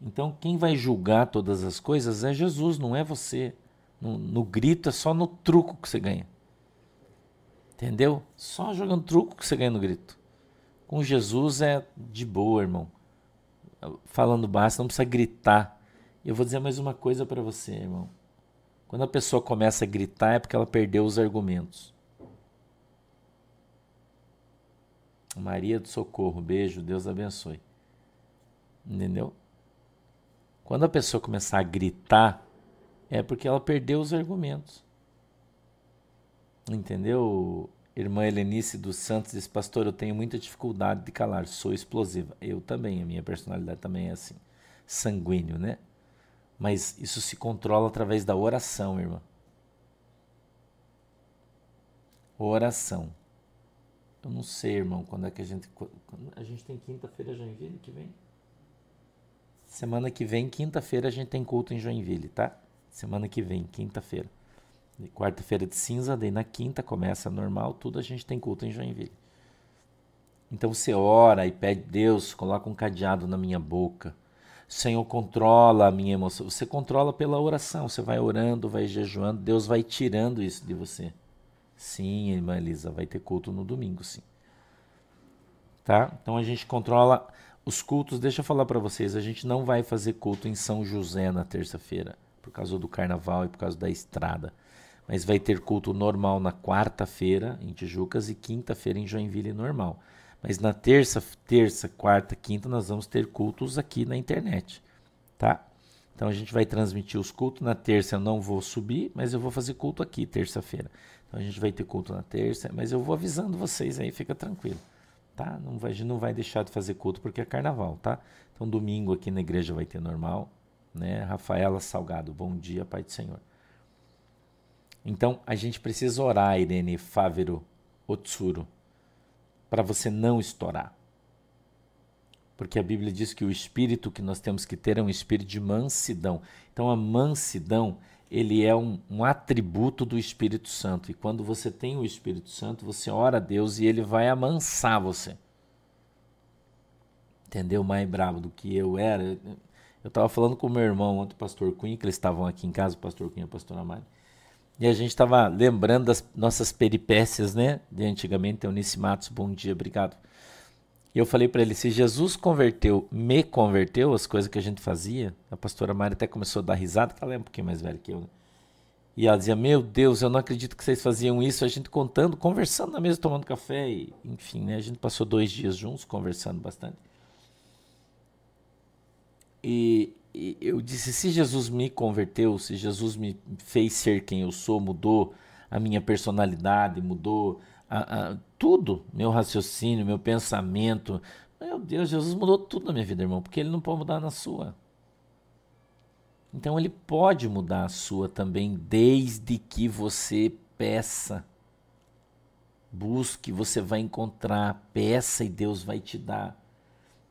Então, quem vai julgar todas as coisas é Jesus, não é você. No, no grito é só no truco que você ganha. Entendeu? Só jogando truco que você ganha no grito. Com Jesus é de boa, irmão. Falando basta, não precisa gritar. Eu vou dizer mais uma coisa para você, irmão. Quando a pessoa começa a gritar é porque ela perdeu os argumentos. Maria do Socorro, beijo, Deus abençoe. Entendeu? Quando a pessoa começar a gritar, é porque ela perdeu os argumentos. Entendeu? Irmã Helenice dos Santos diz: Pastor, eu tenho muita dificuldade de calar, sou explosiva. Eu também, a minha personalidade também é assim, sanguíneo, né? Mas isso se controla através da oração, irmã. Oração. Eu não sei, irmão, quando é que a gente. A gente tem quinta-feira Joinville que vem? Semana que vem, quinta-feira, a gente tem culto em Joinville, tá? semana que vem, quinta-feira. Quarta-feira de cinza, daí na quinta começa normal, tudo a gente tem culto em Joinville. Então você ora e pede, Deus, coloca um cadeado na minha boca. Senhor, controla a minha emoção. Você controla pela oração. Você vai orando, vai jejuando, Deus vai tirando isso de você. Sim, irmã Elisa, vai ter culto no domingo, sim. Tá? Então a gente controla os cultos. Deixa eu falar para vocês, a gente não vai fazer culto em São José na terça-feira por causa do carnaval e por causa da estrada. mas vai ter culto normal na quarta-feira em Tijucas e quinta-feira em Joinville normal. Mas na terça, terça, quarta, quinta nós vamos ter cultos aqui na internet, tá? Então a gente vai transmitir os cultos na terça. Eu não vou subir, mas eu vou fazer culto aqui terça-feira. Então a gente vai ter culto na terça, mas eu vou avisando vocês aí, fica tranquilo, tá? Não vai, a gente não vai deixar de fazer culto porque é carnaval, tá? Então domingo aqui na igreja vai ter normal, né? Rafaela Salgado, bom dia, Pai do Senhor. Então a gente precisa orar, Irene Fávero Otsuro, para você não estourar. Porque a Bíblia diz que o espírito que nós temos que ter é um espírito de mansidão. Então a mansidão, ele é um, um atributo do Espírito Santo. E quando você tem o Espírito Santo, você ora a Deus e ele vai amansar você. Entendeu? Mais bravo do que eu era. Eu estava falando com o meu irmão ontem, o pastor Cunha, que eles estavam aqui em casa, o pastor Cunha e a pastora Mari. E a gente estava lembrando das nossas peripécias, né? De antigamente, Eunice Matos, bom dia, obrigado. E eu falei para ele: se Jesus converteu, me converteu, as coisas que a gente fazia, a pastora Mari até começou a dar risada, que ela é um pouquinho mais velha que eu, né? E ela dizia: Meu Deus, eu não acredito que vocês faziam isso. A gente contando, conversando na mesa, tomando café. E, enfim, né? A gente passou dois dias juntos, conversando bastante. E, e eu disse: se Jesus me converteu, se Jesus me fez ser quem eu sou, mudou a minha personalidade, mudou a, a, tudo, meu raciocínio, meu pensamento. Meu Deus, Jesus mudou tudo na minha vida, irmão, porque ele não pode mudar na sua. Então ele pode mudar a sua também, desde que você peça. Busque, você vai encontrar, peça e Deus vai te dar.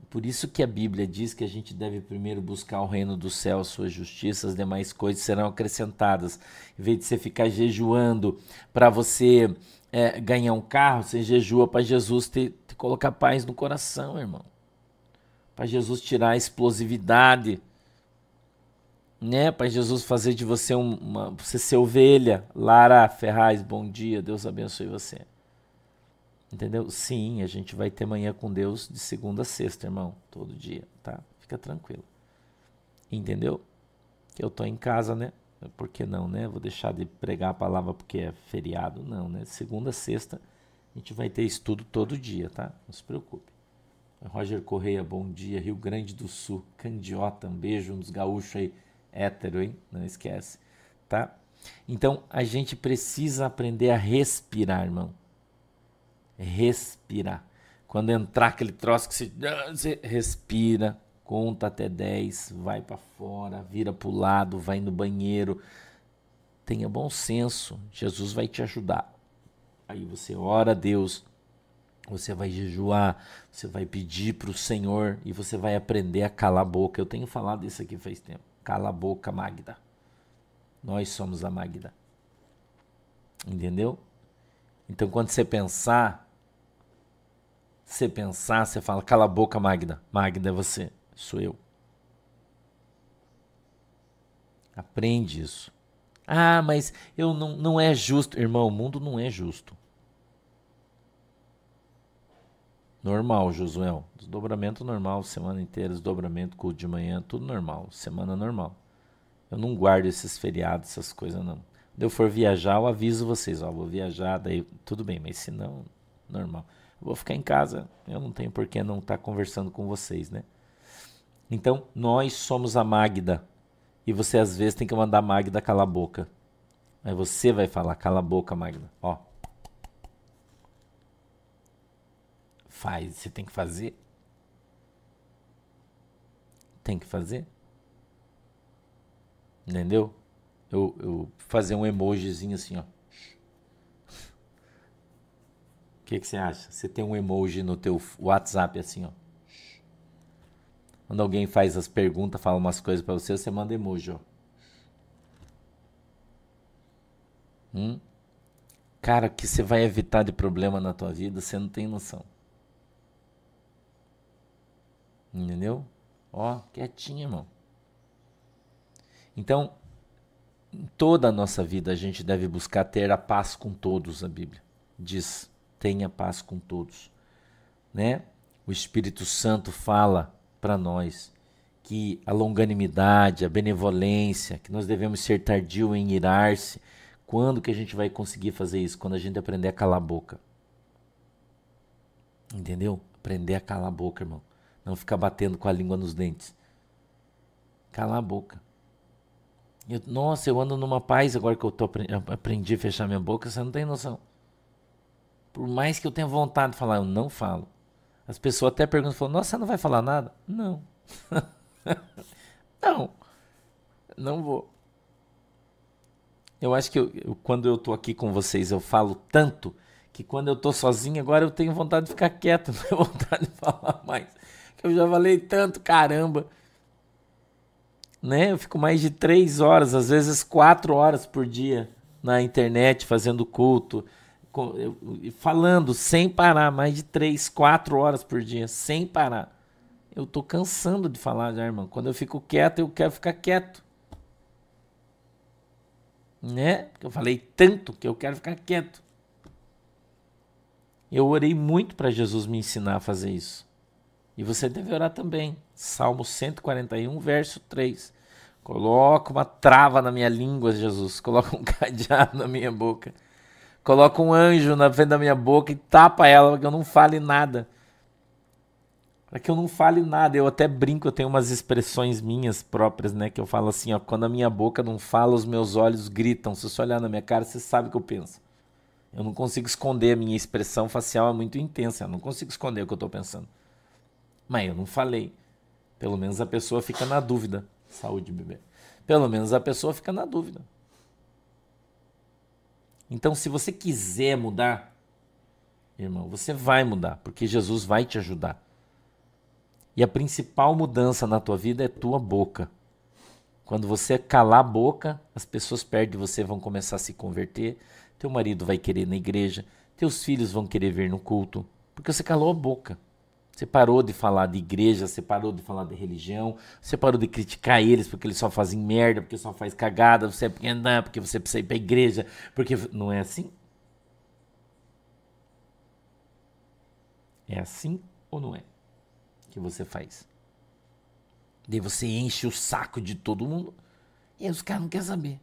Por isso que a Bíblia diz que a gente deve primeiro buscar o reino do céu, sua justiça, as demais coisas serão acrescentadas. Em vez de você ficar jejuando para você é, ganhar um carro, você jejua para Jesus te, te colocar paz no coração, irmão. Para Jesus tirar a explosividade, né? Para Jesus fazer de você uma, você ser ovelha. Lara Ferraz, bom dia, Deus abençoe você. Entendeu? Sim, a gente vai ter manhã com Deus de segunda a sexta, irmão. Todo dia, tá? Fica tranquilo. Entendeu? Que eu tô em casa, né? Por que não, né? Vou deixar de pregar a palavra porque é feriado. Não, né? Segunda sexta a gente vai ter estudo todo dia, tá? Não se preocupe. Roger Correia, bom dia. Rio Grande do Sul, Candiota, um beijo, dos gaúchos aí, hétero, hein? Não esquece, tá? Então, a gente precisa aprender a respirar, irmão respirar. Quando entrar aquele troço que você, você respira, conta até 10, vai para fora, vira para o lado, vai no banheiro. Tenha bom senso, Jesus vai te ajudar. Aí você ora a Deus, você vai jejuar, você vai pedir para o Senhor e você vai aprender a calar a boca. Eu tenho falado isso aqui faz tempo. Cala a boca, Magda. Nós somos a Magda. Entendeu? Então, quando você pensar, você pensar, você fala, cala a boca, Magda. Magda é você, sou eu. Aprende isso. Ah, mas eu não, não é justo. Irmão, o mundo não é justo. Normal, Josué. Desdobramento normal, semana inteira, desdobramento, culto de manhã, tudo normal. Semana normal. Eu não guardo esses feriados, essas coisas, não. Quando eu for viajar, eu aviso vocês, ó, vou viajar, daí tudo bem, mas se não, normal vou ficar em casa, eu não tenho por que não estar tá conversando com vocês, né? Então, nós somos a Magda. E você às vezes tem que mandar a Magda calar a boca. Aí você vai falar, cala a boca, Magda. Ó. Faz, você tem que fazer. Tem que fazer. Entendeu? Eu, eu fazer um emojizinho assim, ó. O que, que você acha? Você tem um emoji no teu WhatsApp assim, ó. Quando alguém faz as perguntas, fala umas coisas para você, você manda emoji, ó. Hum? Cara, que você vai evitar de problema na tua vida, você não tem noção. Entendeu? Ó, quietinho, irmão. Então, em toda a nossa vida a gente deve buscar ter a paz com todos, a Bíblia diz tenha paz com todos, né? O Espírito Santo fala para nós que a longanimidade, a benevolência, que nós devemos ser tardio em irar-se, Quando que a gente vai conseguir fazer isso? Quando a gente aprender a calar a boca. Entendeu? Aprender a calar a boca, irmão. Não ficar batendo com a língua nos dentes. Calar a boca. Eu, nossa, eu ando numa paz agora que eu tô, aprendi a fechar minha boca, você não tem noção. Por mais que eu tenha vontade de falar, eu não falo. As pessoas até perguntam, falam, nossa, você não vai falar nada? Não. não. Não vou. Eu acho que eu, eu, quando eu tô aqui com vocês, eu falo tanto que quando eu tô sozinho, agora eu tenho vontade de ficar quieto, não tenho vontade de falar mais. Eu já falei tanto, caramba né? Eu fico mais de três horas, às vezes quatro horas por dia na internet fazendo culto, falando sem parar, mais de três, quatro horas por dia, sem parar. Eu tô cansando de falar já, irmão. Quando eu fico quieto, eu quero ficar quieto. Né? Porque eu falei tanto que eu quero ficar quieto. Eu orei muito para Jesus me ensinar a fazer isso. E você deve orar também. Salmo 141, verso 3. Coloca uma trava na minha língua, Jesus. Coloca um cadeado na minha boca. Coloca um anjo na frente da minha boca e tapa ela para que eu não fale nada. Para que eu não fale nada. Eu até brinco, eu tenho umas expressões minhas próprias, né? Que eu falo assim, ó. Quando a minha boca não fala, os meus olhos gritam. Se você olhar na minha cara, você sabe o que eu penso. Eu não consigo esconder a minha expressão facial, é muito intensa. Eu não consigo esconder o que eu estou pensando. Mas eu não falei. Pelo menos a pessoa fica na dúvida. Saúde, bebê. Pelo menos a pessoa fica na dúvida. Então, se você quiser mudar, irmão, você vai mudar, porque Jesus vai te ajudar. E a principal mudança na tua vida é tua boca. Quando você calar a boca, as pessoas perto de você vão começar a se converter, teu marido vai querer ir na igreja, teus filhos vão querer vir no culto, porque você calou a boca. Você parou de falar de igreja, você parou de falar de religião, você parou de criticar eles porque eles só fazem merda, porque só faz cagada, você é porque porque você precisa ir para a igreja, porque não é assim? É assim ou não é que você faz? Daí você enche o saco de todo mundo e aí os caras não querem saber.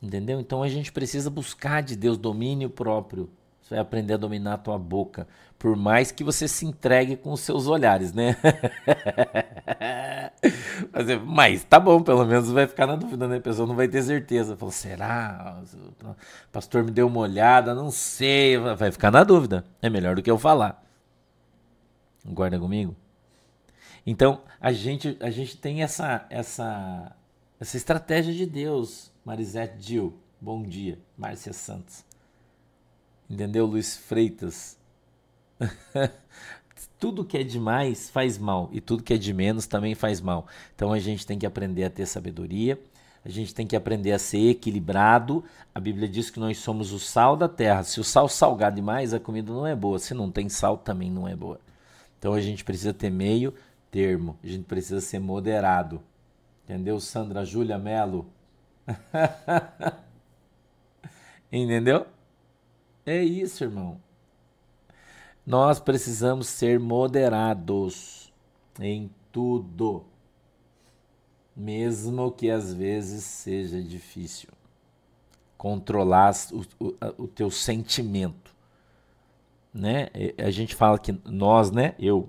Entendeu? Então a gente precisa buscar de Deus domínio próprio você vai aprender a dominar a tua boca. Por mais que você se entregue com os seus olhares, né? mas, mas tá bom, pelo menos vai ficar na dúvida, né? A pessoa não vai ter certeza. Falou, será? O pastor me deu uma olhada, não sei. Vai ficar na dúvida. É melhor do que eu falar. Guarda comigo? Então, a gente, a gente tem essa, essa, essa estratégia de Deus. Marisete Gil, bom dia. Márcia Santos. Entendeu, Luiz Freitas? tudo que é demais faz mal e tudo que é de menos também faz mal. Então a gente tem que aprender a ter sabedoria, a gente tem que aprender a ser equilibrado. A Bíblia diz que nós somos o sal da terra. Se o sal salgar demais, a comida não é boa. Se não tem sal, também não é boa. Então a gente precisa ter meio termo, a gente precisa ser moderado. Entendeu, Sandra Júlia Melo? Entendeu? É isso, irmão. Nós precisamos ser moderados em tudo, mesmo que às vezes seja difícil. Controlar o, o, o teu sentimento. Né? A gente fala que nós, né? Eu,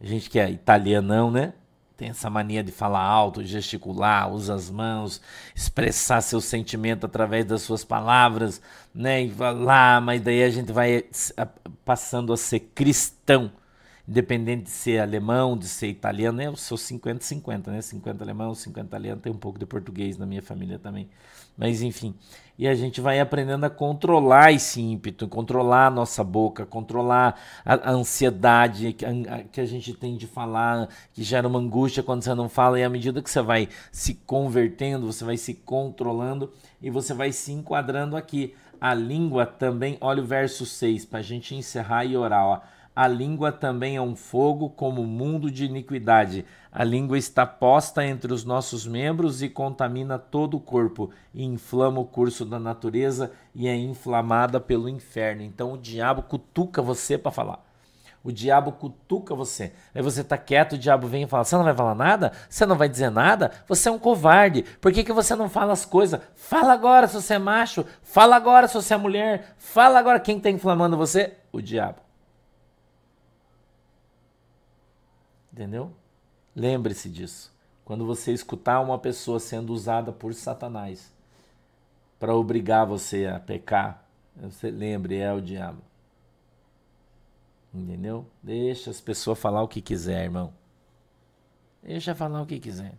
a gente que é italianão, né? tem essa mania de falar alto, gesticular, usar as mãos, expressar seu sentimento através das suas palavras, né? E falar, mas daí a gente vai passando a ser cristão, independente de ser alemão, de ser italiano, né? Eu sou 50-50, né? 50 alemão, 50 italiano, tem um pouco de português na minha família também. Mas enfim, e a gente vai aprendendo a controlar esse ímpeto, controlar a nossa boca, controlar a, ansiedade que a, gente tem de falar, que gera uma angústia quando você não fala, e à medida que você vai se convertendo, você vai se controlando e você vai se enquadrando aqui. A língua também, olha o verso 6, para a gente encerrar e orar. Ó. A língua também é um fogo como mundo de iniquidade a língua está posta entre os nossos membros e contamina todo o corpo, e inflama o curso da natureza e é inflamada pelo inferno. Então o diabo cutuca você para falar. O diabo cutuca você. Aí você tá quieto, o diabo vem e fala: Você não vai falar nada? Você não vai dizer nada? Você é um covarde. Por que, que você não fala as coisas? Fala agora se você é macho. Fala agora se você é mulher. Fala agora quem tá inflamando você? O diabo. Entendeu? Lembre-se disso. Quando você escutar uma pessoa sendo usada por Satanás para obrigar você a pecar, você lembre, é o diabo. Entendeu? Deixa as pessoas falar o que quiser, irmão. Deixa falar o que quiser.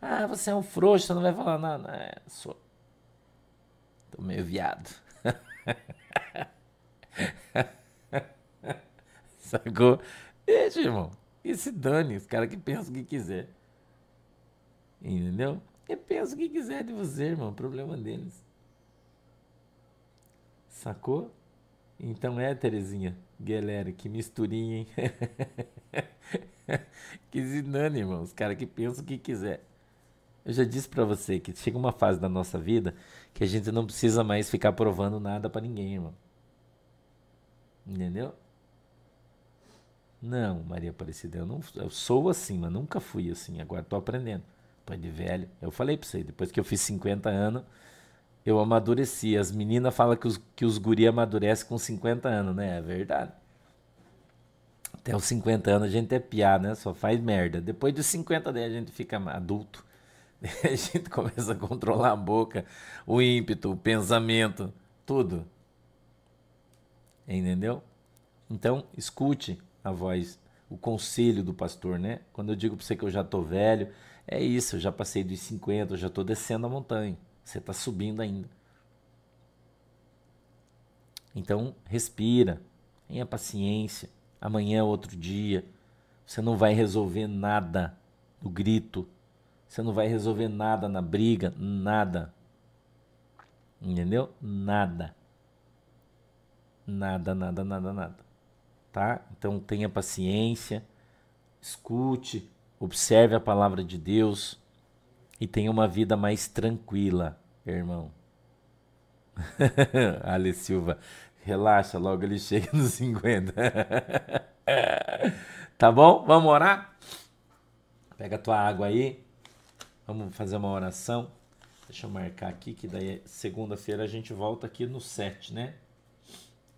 Ah, você é um frouxo, você não vai falar nada. É, sou. Tô meio viado. Sacou? Deixa, irmão. E se dane, os caras que pensam o que quiser. Entendeu? E pensa o que quiser de você, irmão. Problema deles. Sacou? Então é, Terezinha. Galera, que misturinha, hein? que zinane, irmão. Os caras que pensam o que quiser. Eu já disse para você que chega uma fase da nossa vida que a gente não precisa mais ficar provando nada para ninguém, irmão. Entendeu? Não, Maria Aparecida, eu não eu sou assim, mas nunca fui assim. Agora tô aprendendo. Tô de velho. Eu falei para você, depois que eu fiz 50 anos, eu amadureci. As meninas falam que os, que os guri amadurecem com 50 anos, né? É verdade. Até os 50 anos a gente é piá, né? Só faz merda. Depois dos 50 daí a gente fica adulto. A gente começa a controlar a boca, o ímpeto, o pensamento, tudo. Entendeu? Então, escute a voz, o conselho do pastor, né? Quando eu digo para você que eu já tô velho, é isso, eu já passei dos 50, eu já tô descendo a montanha. Você está subindo ainda. Então, respira, tenha paciência. Amanhã é outro dia. Você não vai resolver nada no grito. Você não vai resolver nada na briga, nada. Entendeu? Nada. Nada, nada, nada, nada. Tá? Então tenha paciência, escute, observe a palavra de Deus e tenha uma vida mais tranquila, irmão. Ale Silva, relaxa, logo ele chega nos 50. tá bom? Vamos orar? Pega a tua água aí. Vamos fazer uma oração. Deixa eu marcar aqui que daí segunda-feira a gente volta aqui no 7, né?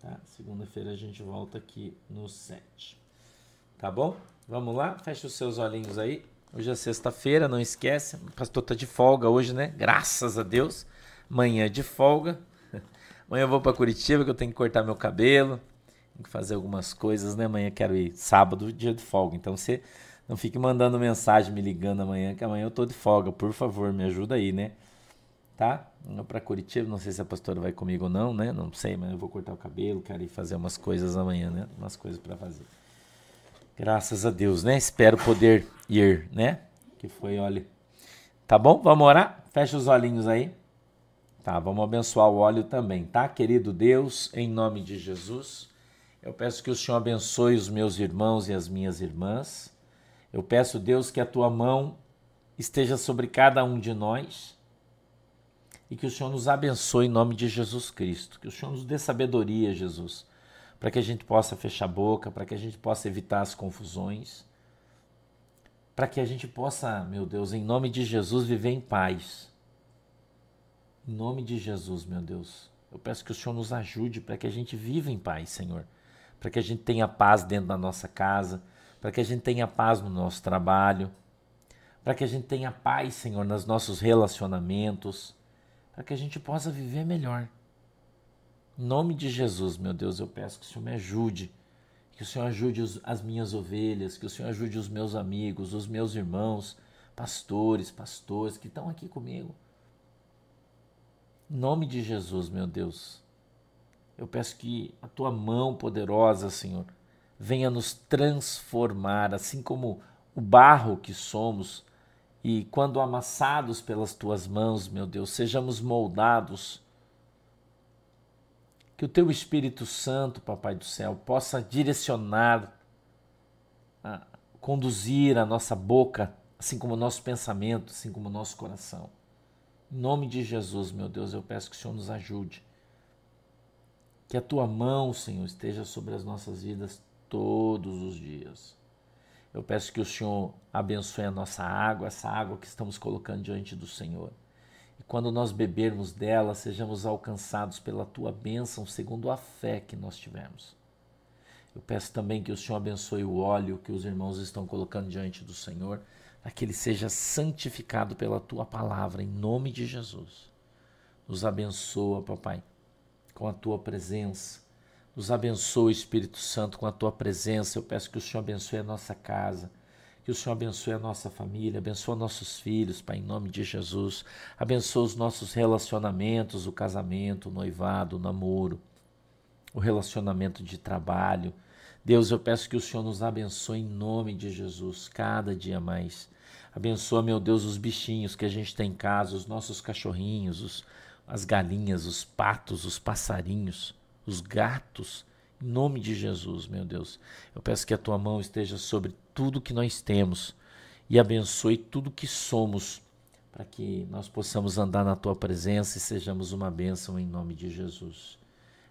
Tá? Segunda-feira a gente volta aqui no 7. Tá bom? Vamos lá? Fecha os seus olhinhos aí. Hoje é sexta-feira, não esquece. O pastor tá de folga hoje, né? Graças a Deus. Manhã de folga. Amanhã eu vou para Curitiba que eu tenho que cortar meu cabelo. Tenho que fazer algumas coisas, né? Amanhã quero ir sábado, dia de folga. Então você não fique mandando mensagem, me ligando amanhã, que amanhã eu tô de folga. Por favor, me ajuda aí, né? Tá? Vou para Curitiba, não sei se a pastora vai comigo ou não, né? Não sei, mas eu vou cortar o cabelo, quero ir fazer umas coisas amanhã, né? Umas coisas para fazer. Graças a Deus, né? Espero poder ir, né? Que foi, olha. Tá bom? Vamos orar? Fecha os olhinhos aí. Tá, vamos abençoar o óleo também, tá? Querido Deus, em nome de Jesus, eu peço que o Senhor abençoe os meus irmãos e as minhas irmãs. Eu peço, Deus, que a tua mão esteja sobre cada um de nós e que o Senhor nos abençoe em nome de Jesus Cristo. Que o Senhor nos dê sabedoria, Jesus para que a gente possa fechar a boca, para que a gente possa evitar as confusões, para que a gente possa, meu Deus, em nome de Jesus, viver em paz. Em nome de Jesus, meu Deus, eu peço que o Senhor nos ajude para que a gente viva em paz, Senhor. Para que a gente tenha paz dentro da nossa casa, para que a gente tenha paz no nosso trabalho, para que a gente tenha paz, Senhor, nos nossos relacionamentos, para que a gente possa viver melhor. Em nome de Jesus, meu Deus, eu peço que o Senhor me ajude, que o Senhor ajude as minhas ovelhas, que o Senhor ajude os meus amigos, os meus irmãos, pastores, pastores que estão aqui comigo. Em nome de Jesus, meu Deus, eu peço que a tua mão poderosa, Senhor, venha nos transformar, assim como o barro que somos, e quando amassados pelas tuas mãos, meu Deus, sejamos moldados que o teu Espírito Santo, Papai do céu, possa direcionar, conduzir a nossa boca, assim como o nosso pensamento, assim como o nosso coração. Em nome de Jesus, meu Deus, eu peço que o Senhor nos ajude. Que a tua mão, Senhor, esteja sobre as nossas vidas todos os dias. Eu peço que o Senhor abençoe a nossa água, essa água que estamos colocando diante do Senhor. Quando nós bebermos dela, sejamos alcançados pela tua bênção, segundo a fé que nós tivemos. Eu peço também que o Senhor abençoe o óleo que os irmãos estão colocando diante do Senhor, para que ele seja santificado pela tua palavra, em nome de Jesus. Nos abençoa, papai, com a tua presença. Nos abençoa, Espírito Santo, com a tua presença. Eu peço que o Senhor abençoe a nossa casa que o Senhor abençoe a nossa família, abençoe nossos filhos, Pai, em nome de Jesus. Abençoe os nossos relacionamentos, o casamento, o noivado, o namoro, o relacionamento de trabalho. Deus, eu peço que o Senhor nos abençoe em nome de Jesus, cada dia mais. Abençoa, meu Deus, os bichinhos que a gente tem em casa, os nossos cachorrinhos, os, as galinhas, os patos, os passarinhos, os gatos. Em nome de Jesus, meu Deus, eu peço que a tua mão esteja sobre tudo que nós temos e abençoe tudo que somos, para que nós possamos andar na tua presença e sejamos uma bênção em nome de Jesus.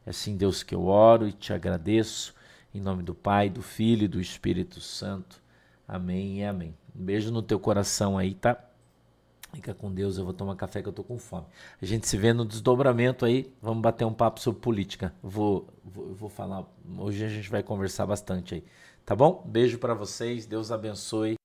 É assim, Deus, que eu oro e te agradeço, em nome do Pai, do Filho e do Espírito Santo. Amém e amém. Um beijo no teu coração aí, tá? Fica com Deus, eu vou tomar café que eu tô com fome. A gente se vê no desdobramento aí, vamos bater um papo sobre política. Vou, vou, vou falar, hoje a gente vai conversar bastante aí. Tá bom? Beijo para vocês, Deus abençoe.